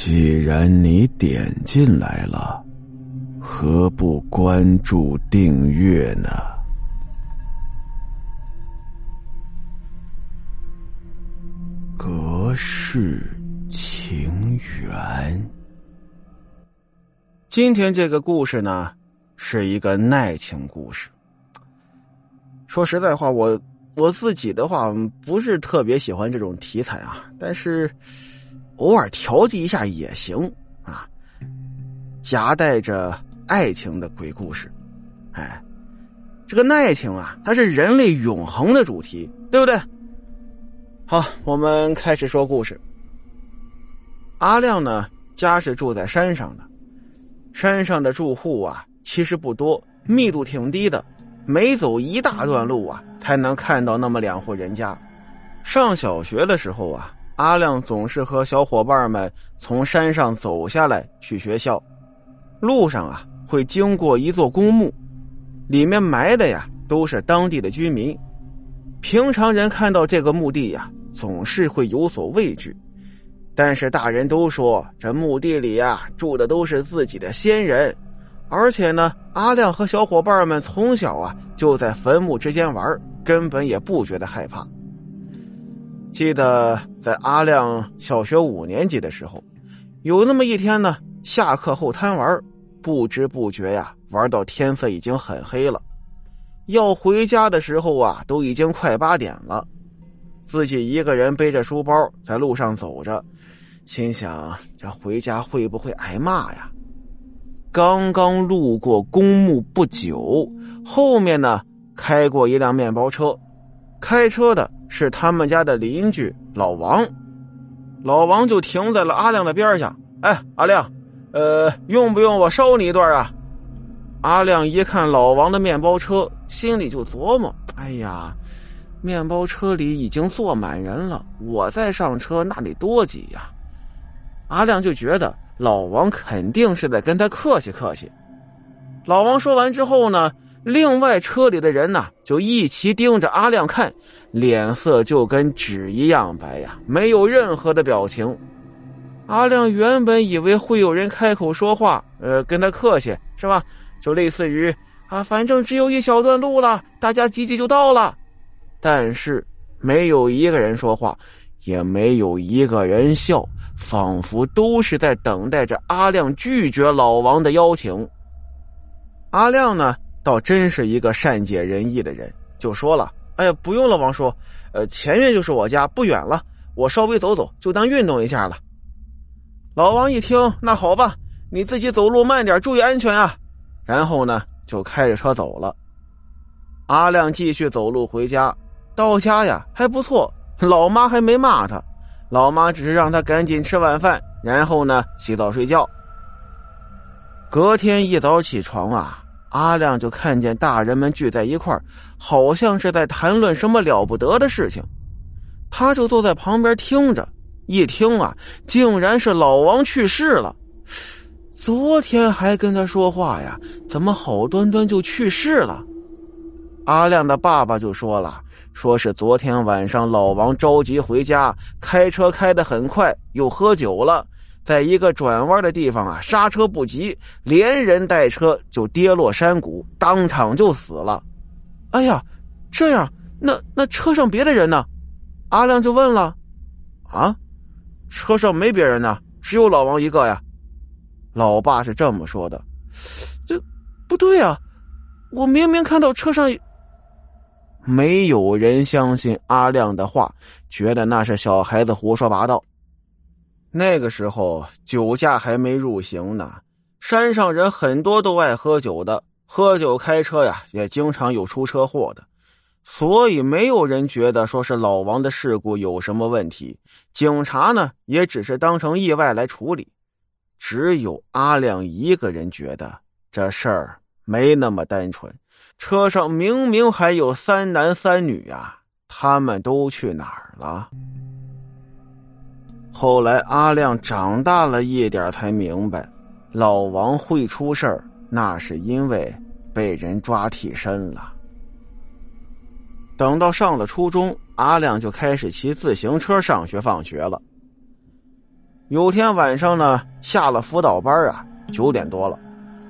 既然你点进来了，何不关注订阅呢？隔世情缘。今天这个故事呢，是一个爱情故事。说实在话，我我自己的话不是特别喜欢这种题材啊，但是偶尔调剂一下也行啊。夹带着爱情的鬼故事，哎，这个爱情啊，它是人类永恒的主题，对不对？好，我们开始说故事。阿亮呢，家是住在山上的，山上的住户啊，其实不多，密度挺低的。每走一大段路啊，才能看到那么两户人家。上小学的时候啊，阿亮总是和小伙伴们从山上走下来去学校。路上啊，会经过一座公墓，里面埋的呀都是当地的居民。平常人看到这个墓地呀，总是会有所畏惧。但是大人都说，这墓地里呀住的都是自己的先人。而且呢，阿亮和小伙伴们从小啊就在坟墓之间玩，根本也不觉得害怕。记得在阿亮小学五年级的时候，有那么一天呢，下课后贪玩，不知不觉呀玩到天色已经很黑了，要回家的时候啊都已经快八点了，自己一个人背着书包在路上走着，心想这回家会不会挨骂呀？刚刚路过公墓不久，后面呢开过一辆面包车，开车的是他们家的邻居老王。老王就停在了阿亮的边上。哎，阿亮，呃，用不用我捎你一段啊？阿亮一看老王的面包车，心里就琢磨：哎呀，面包车里已经坐满人了，我再上车那得多挤呀！阿亮就觉得。老王肯定是在跟他客气客气。老王说完之后呢，另外车里的人呢就一齐盯着阿亮看，脸色就跟纸一样白呀，没有任何的表情。阿亮原本以为会有人开口说话，呃，跟他客气是吧？就类似于啊，反正只有一小段路了，大家挤挤就到了。但是没有一个人说话，也没有一个人笑。仿佛都是在等待着阿亮拒绝老王的邀请。阿亮呢，倒真是一个善解人意的人，就说了：“哎呀，不用了，王叔，呃，前面就是我家，不远了，我稍微走走，就当运动一下了。”老王一听，那好吧，你自己走路慢点，注意安全啊。然后呢，就开着车走了。阿亮继续走路回家，到家呀还不错，老妈还没骂他。老妈只是让他赶紧吃晚饭，然后呢洗澡睡觉。隔天一早起床啊，阿亮就看见大人们聚在一块好像是在谈论什么了不得的事情。他就坐在旁边听着，一听啊，竟然是老王去世了。昨天还跟他说话呀，怎么好端端就去世了？阿亮的爸爸就说了。说是昨天晚上老王着急回家，开车开得很快，又喝酒了，在一个转弯的地方啊，刹车不及，连人带车就跌落山谷，当场就死了。哎呀，这样，那那车上别的人呢？阿亮就问了。啊，车上没别人呢，只有老王一个呀。老爸是这么说的。这不对啊，我明明看到车上。没有人相信阿亮的话，觉得那是小孩子胡说八道。那个时候酒驾还没入刑呢，山上人很多都爱喝酒的，喝酒开车呀，也经常有出车祸的，所以没有人觉得说是老王的事故有什么问题。警察呢，也只是当成意外来处理。只有阿亮一个人觉得这事儿没那么单纯。车上明明还有三男三女啊，他们都去哪儿了？后来阿亮长大了一点，才明白，老王会出事儿，那是因为被人抓替身了。等到上了初中，阿亮就开始骑自行车上学放学了。有天晚上呢，下了辅导班啊，九点多了，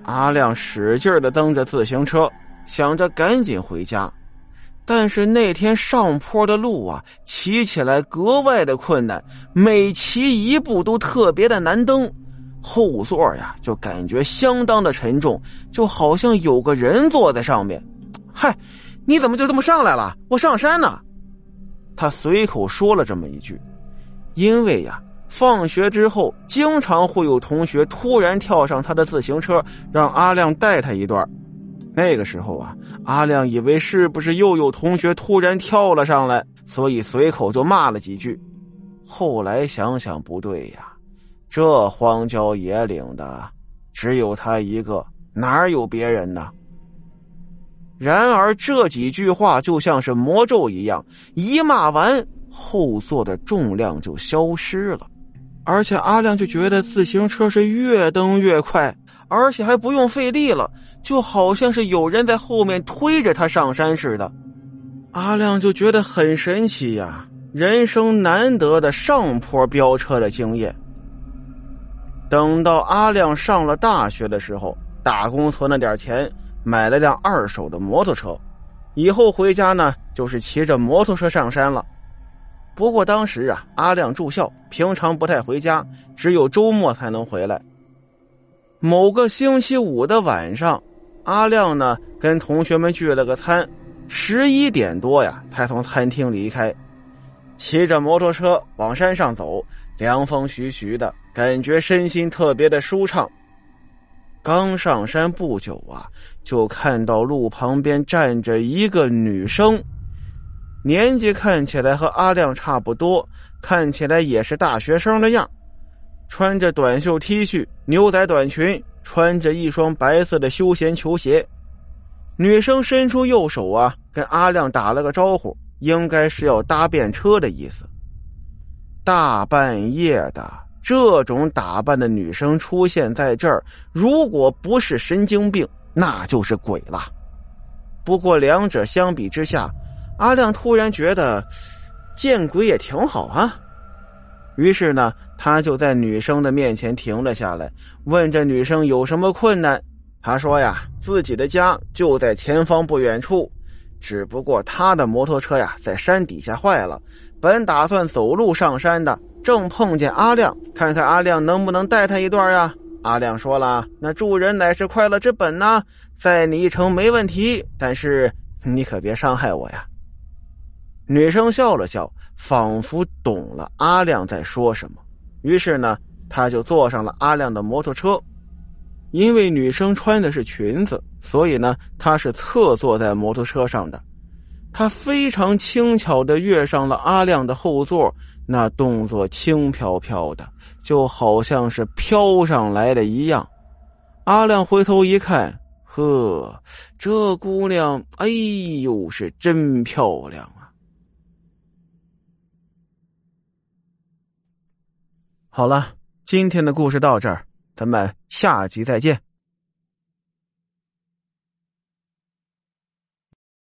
阿亮使劲的蹬着自行车，想着赶紧回家。但是那天上坡的路啊，骑起来格外的困难，每骑一步都特别的难蹬，后座呀就感觉相当的沉重，就好像有个人坐在上面。嗨，你怎么就这么上来了？我上山呢。他随口说了这么一句，因为呀，放学之后经常会有同学突然跳上他的自行车，让阿亮带他一段。那个时候啊，阿亮以为是不是又有同学突然跳了上来，所以随口就骂了几句。后来想想不对呀，这荒郊野岭的，只有他一个，哪有别人呢？然而这几句话就像是魔咒一样，一骂完，后座的重量就消失了，而且阿亮就觉得自行车是越蹬越快，而且还不用费力了。就好像是有人在后面推着他上山似的，阿亮就觉得很神奇呀，人生难得的上坡飙车的经验。等到阿亮上了大学的时候，打工存了点钱，买了辆二手的摩托车，以后回家呢就是骑着摩托车上山了。不过当时啊，阿亮住校，平常不太回家，只有周末才能回来。某个星期五的晚上。阿亮呢，跟同学们聚了个餐，十一点多呀，才从餐厅离开，骑着摩托车往山上走，凉风徐徐的，感觉身心特别的舒畅。刚上山不久啊，就看到路旁边站着一个女生，年纪看起来和阿亮差不多，看起来也是大学生的样，穿着短袖 T 恤、牛仔短裙。穿着一双白色的休闲球鞋，女生伸出右手啊，跟阿亮打了个招呼，应该是要搭便车的意思。大半夜的，这种打扮的女生出现在这儿，如果不是神经病，那就是鬼了。不过两者相比之下，阿亮突然觉得见鬼也挺好啊。于是呢。他就在女生的面前停了下来，问这女生有什么困难。他说呀，自己的家就在前方不远处，只不过他的摩托车呀在山底下坏了，本打算走路上山的，正碰见阿亮，看看阿亮能不能带他一段呀。阿亮说了，那助人乃是快乐之本呐，载你一程没问题，但是你可别伤害我呀。女生笑了笑，仿佛懂了阿亮在说什么。于是呢，她就坐上了阿亮的摩托车。因为女生穿的是裙子，所以呢，她是侧坐在摩托车上的。她非常轻巧的跃上了阿亮的后座，那动作轻飘飘的，就好像是飘上来的一样。阿亮回头一看，呵，这姑娘，哎呦，是真漂亮。好了，今天的故事到这儿，咱们下集再见。